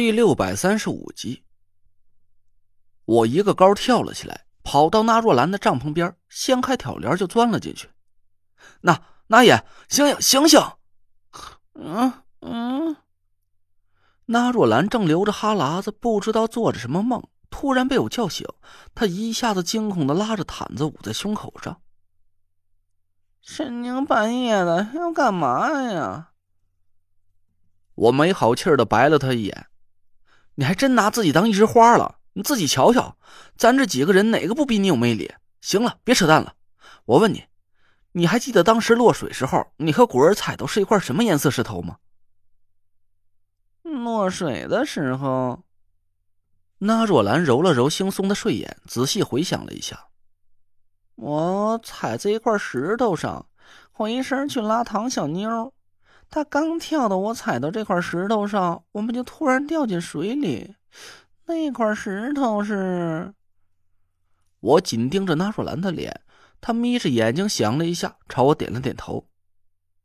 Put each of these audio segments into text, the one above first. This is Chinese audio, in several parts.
第六百三十五集，我一个高跳了起来，跑到那若兰的帐篷边，掀开挑帘就钻了进去。那那也，醒醒醒醒！嗯嗯。那若兰正流着哈喇子，不知道做着什么梦，突然被我叫醒，她一下子惊恐的拉着毯子捂在胸口上。深更半夜的要干嘛呀？我没好气的白了他一眼。你还真拿自己当一枝花了？你自己瞧瞧，咱这几个人哪个不比你有魅力？行了，别扯淡了。我问你，你还记得当时落水时候，你和果儿踩到是一块什么颜色石头吗？落水的时候，那若兰揉了揉惺忪的睡眼，仔细回想了一下。我踩在一块石头上，回身去拉唐小妞。他刚跳到我踩到这块石头上，我们就突然掉进水里。那块石头是……我紧盯着那若兰的脸，他眯着眼睛想了一下，朝我点了点头。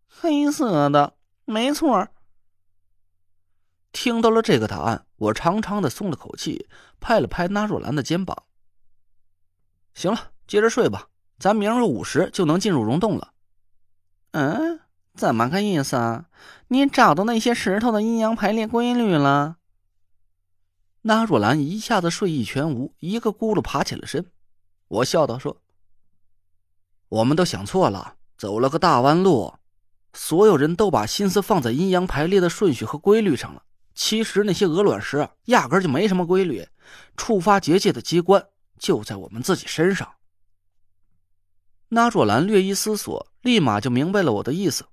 黑色的，没错。听到了这个答案，我长长的松了口气，拍了拍那若兰的肩膀。行了，接着睡吧，咱明儿午时就能进入溶洞了。嗯。怎么个意思啊？你找到那些石头的阴阳排列规律了？那若兰一下子睡意全无，一个咕噜爬起了身。我笑道：“说，我们都想错了，走了个大弯路。所有人都把心思放在阴阳排列的顺序和规律上了。其实那些鹅卵石压根就没什么规律，触发结界的机关就在我们自己身上。”那若兰略一思索，立马就明白了我的意思。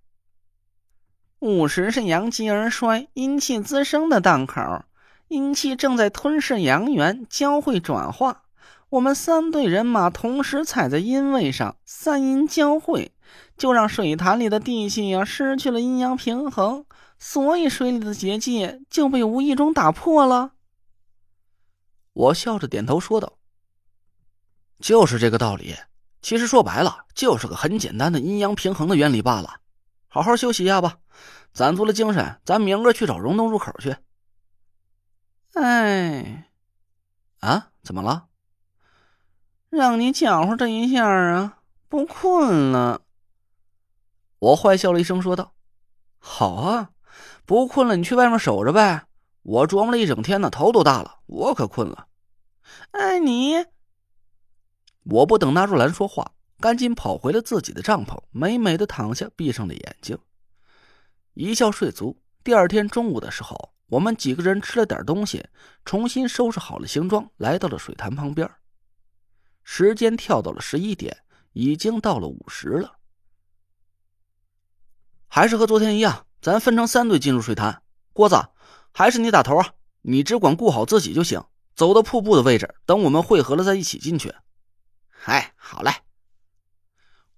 午时是阳极而衰、阴气滋生的档口，阴气正在吞噬阳元，交汇转化。我们三队人马同时踩在阴位上，三阴交汇，就让水潭里的地气呀失去了阴阳平衡，所以水里的结界就被无意中打破了。我笑着点头说道：“就是这个道理。其实说白了，就是个很简单的阴阳平衡的原理罢了。好好休息一下吧。”攒足了精神，咱明个去找溶洞入口去。哎，啊，怎么了？让你搅和这一下啊，不困了。我坏笑了一声，说道：“好啊，不困了，你去外面守着呗。我琢磨了一整天呢，头都大了，我可困了。”哎，你，我不等那若兰说话，赶紧跑回了自己的帐篷，美美的躺下，闭上了眼睛。一觉睡足，第二天中午的时候，我们几个人吃了点东西，重新收拾好了行装，来到了水潭旁边。时间跳到了十一点，已经到了午时了。还是和昨天一样，咱分成三队进入水潭。郭子，还是你打头啊！你只管顾好自己就行。走到瀑布的位置，等我们汇合了再一起进去。哎，好嘞。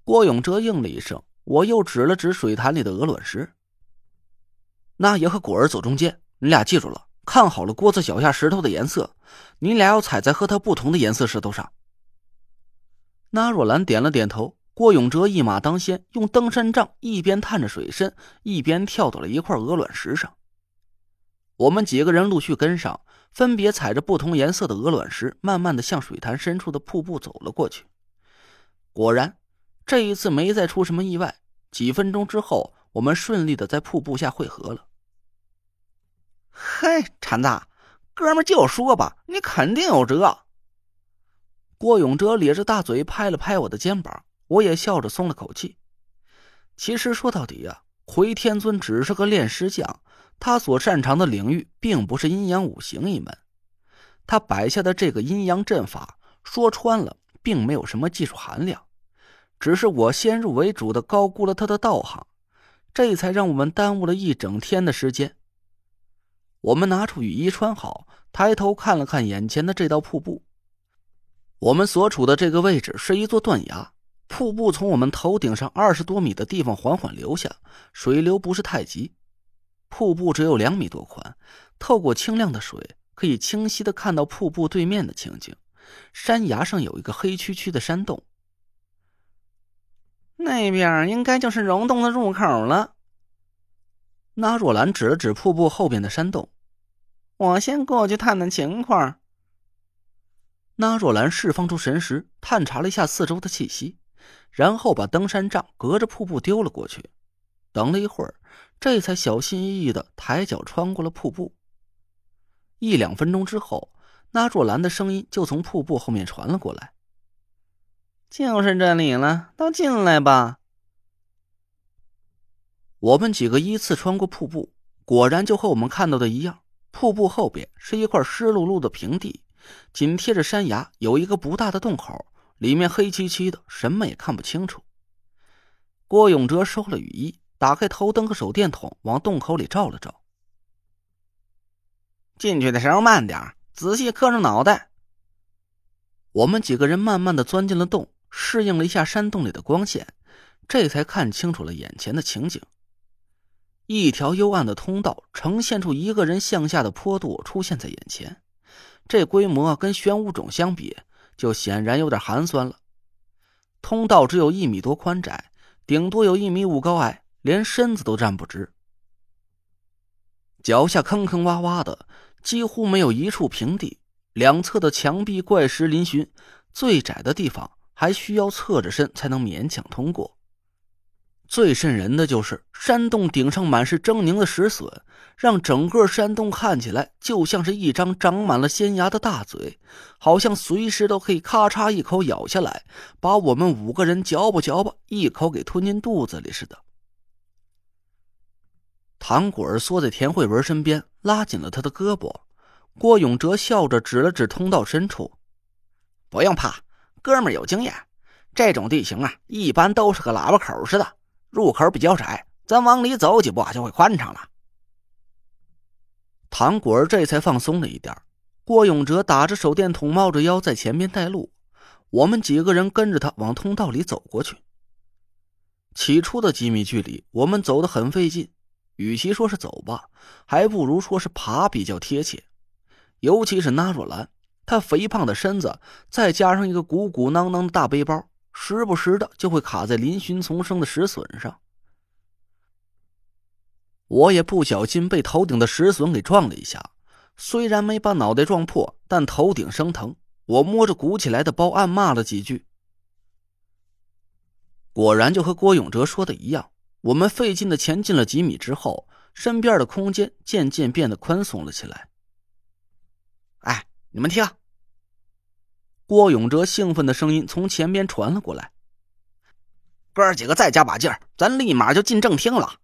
郭永哲应了一声，我又指了指水潭里的鹅卵石。那爷和果儿走中间，你俩记住了，看好了锅子脚下石头的颜色，你俩要踩在和它不同的颜色石头上。那若兰点了点头，郭永哲一马当先，用登山杖一边探着水深，一边跳到了一块鹅卵石上。我们几个人陆续跟上，分别踩着不同颜色的鹅卵石，慢慢的向水潭深处的瀑布走了过去。果然，这一次没再出什么意外。几分钟之后。我们顺利的在瀑布下汇合了。嘿，禅子，哥们就说吧，你肯定有辙。郭永哲咧着大嘴拍了拍我的肩膀，我也笑着松了口气。其实说到底呀，回天尊只是个炼尸匠，他所擅长的领域并不是阴阳五行一门。他摆下的这个阴阳阵法，说穿了，并没有什么技术含量，只是我先入为主的高估了他的道行。这才让我们耽误了一整天的时间。我们拿出雨衣穿好，抬头看了看眼前的这道瀑布。我们所处的这个位置是一座断崖，瀑布从我们头顶上二十多米的地方缓缓流下，水流不是太急。瀑布只有两米多宽，透过清亮的水，可以清晰的看到瀑布对面的情景。山崖上有一个黑黢黢的山洞。那边应该就是溶洞的入口了。那若兰指了指瀑布后边的山洞，我先过去探探情况。那若兰释放出神识，探查了一下四周的气息，然后把登山杖隔着瀑布丢了过去。等了一会儿，这才小心翼翼的抬脚穿过了瀑布。一两分钟之后，那若兰的声音就从瀑布后面传了过来：“就是这里了，都进来吧。”我们几个依次穿过瀑布，果然就和我们看到的一样。瀑布后边是一块湿漉漉的平地，紧贴着山崖有一个不大的洞口，里面黑漆漆的，什么也看不清楚。郭永哲收了雨衣，打开头灯和手电筒，往洞口里照了照。进去的时候慢点，仔细磕着脑袋。我们几个人慢慢的钻进了洞，适应了一下山洞里的光线，这才看清楚了眼前的情景。一条幽暗的通道呈现出一个人向下的坡度出现在眼前，这规模跟玄武冢相比，就显然有点寒酸了。通道只有一米多宽窄，顶多有一米五高矮，连身子都站不直。脚下坑坑洼洼的，几乎没有一处平地，两侧的墙壁怪石嶙峋，最窄的地方还需要侧着身才能勉强通过。最瘆人的就是山洞顶上满是狰狞的石笋，让整个山洞看起来就像是一张长满了尖牙的大嘴，好像随时都可以咔嚓一口咬下来，把我们五个人嚼吧嚼吧一口给吞进肚子里似的。唐果儿缩在田慧文身边，拉紧了他的胳膊。郭永哲笑着指了指通道深处：“不用怕，哥们有经验。这种地形啊，一般都是个喇叭口似的。”入口比较窄，咱往里走几步就会宽敞了。唐果儿这才放松了一点。郭永哲打着手电筒，猫着腰在前面带路，我们几个人跟着他往通道里走过去。起初的几米距离，我们走得很费劲，与其说是走吧，还不如说是爬比较贴切。尤其是那若兰，他肥胖的身子，再加上一个鼓鼓囊囊的大背包。时不时的就会卡在嶙峋丛生的石笋上，我也不小心被头顶的石笋给撞了一下，虽然没把脑袋撞破，但头顶生疼。我摸着鼓起来的包，暗骂了几句。果然就和郭永哲说的一样，我们费劲的前进了几米之后，身边的空间渐渐变得宽松了起来。哎，你们听。郭永哲兴奋的声音从前边传了过来：“哥几个再加把劲儿，咱立马就进正厅了。”